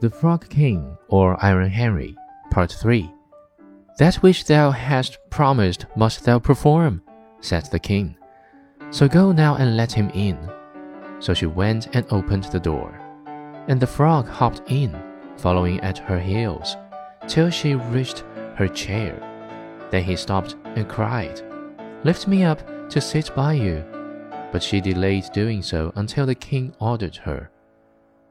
The Frog King, or Iron Henry, Part 3. That which thou hast promised must thou perform, said the king. So go now and let him in. So she went and opened the door. And the frog hopped in, following at her heels, till she reached her chair. Then he stopped and cried, Lift me up to sit by you. But she delayed doing so until the king ordered her.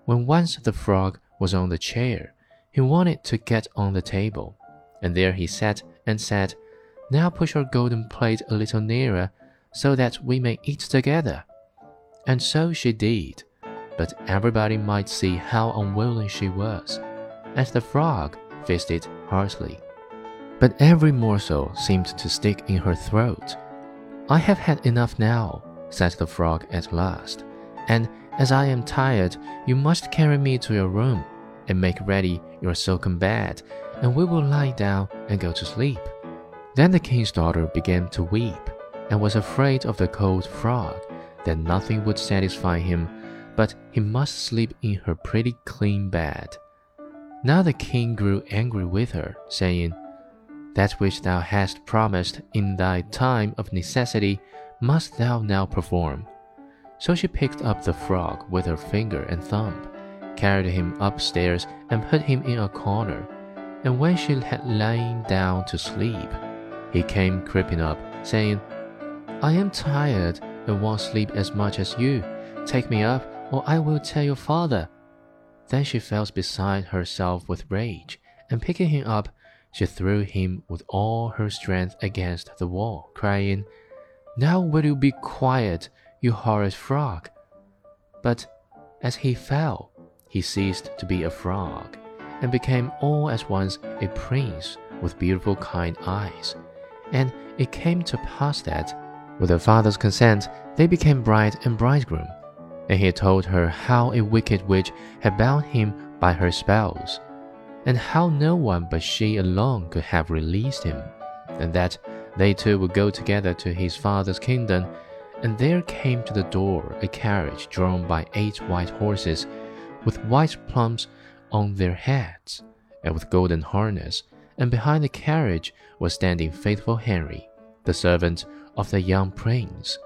When once the frog was on the chair, he wanted to get on the table, and there he sat and said, Now push your golden plate a little nearer, so that we may eat together. And so she did, but everybody might see how unwilling she was, as the frog feasted heartily. But every morsel seemed to stick in her throat. I have had enough now, said the frog at last, and as I am tired, you must carry me to your room and make ready your silken bed, and we will lie down and go to sleep. Then the king's daughter began to weep, and was afraid of the cold frog, that nothing would satisfy him, but he must sleep in her pretty clean bed. Now the king grew angry with her, saying, That which thou hast promised in thy time of necessity must thou now perform. So she picked up the frog with her finger and thumb, carried him upstairs, and put him in a corner. And when she had lain down to sleep, he came creeping up, saying, I am tired and won't sleep as much as you. Take me up, or I will tell your father. Then she felt beside herself with rage, and picking him up, she threw him with all her strength against the wall, crying, Now will you be quiet, you horrid frog. But as he fell, he ceased to be a frog, and became all at once a prince with beautiful kind eyes. And it came to pass that, with her father's consent, they became bride and bridegroom. And he told her how a wicked witch had bound him by her spells, and how no one but she alone could have released him, and that they two would go together to his father's kingdom and there came to the door a carriage drawn by eight white horses, with white plumes on their heads, and with golden harness, and behind the carriage was standing faithful Henry, the servant of the young prince.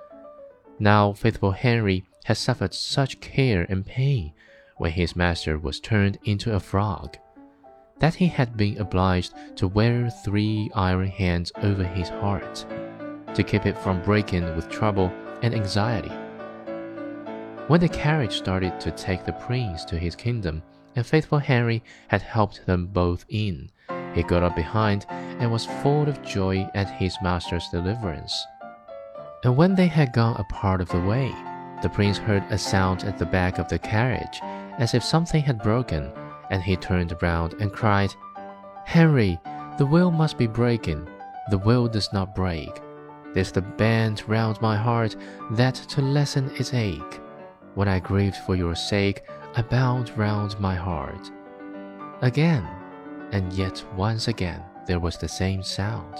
Now faithful Henry had suffered such care and pain when his master was turned into a frog, that he had been obliged to wear three iron hands over his heart, to keep it from breaking with trouble and anxiety. When the carriage started to take the prince to his kingdom, and faithful Henry had helped them both in, he got up behind and was full of joy at his master's deliverance. And when they had gone a part of the way, the prince heard a sound at the back of the carriage, as if something had broken, and he turned round and cried, Henry, the wheel must be breaking. The wheel does not break. There's the band round my heart that to lessen its ache. When I grieved for your sake, I bound round my heart. Again, and yet once again, there was the same sound,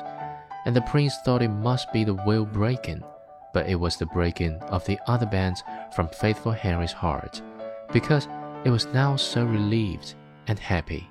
and the prince thought it must be the wheel breaking, but it was the breaking of the other bands from faithful Henry's heart, because it was now so relieved and happy.